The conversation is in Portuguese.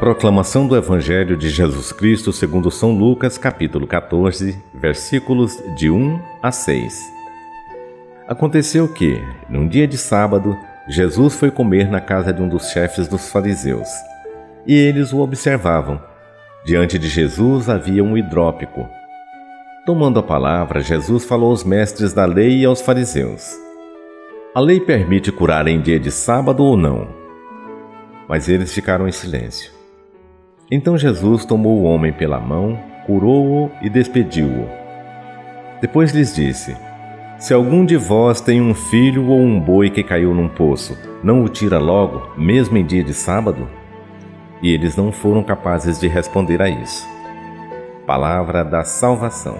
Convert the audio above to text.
Proclamação do Evangelho de Jesus Cristo segundo São Lucas, capítulo 14, versículos de 1 a 6. Aconteceu que, num dia de sábado, Jesus foi comer na casa de um dos chefes dos fariseus. E eles o observavam. Diante de Jesus havia um hidrópico. Tomando a palavra, Jesus falou aos mestres da lei e aos fariseus: A lei permite curar em dia de sábado ou não? Mas eles ficaram em silêncio. Então Jesus tomou o homem pela mão, curou-o e despediu-o. Depois lhes disse: Se algum de vós tem um filho ou um boi que caiu num poço, não o tira logo, mesmo em dia de sábado? E eles não foram capazes de responder a isso. Palavra da Salvação.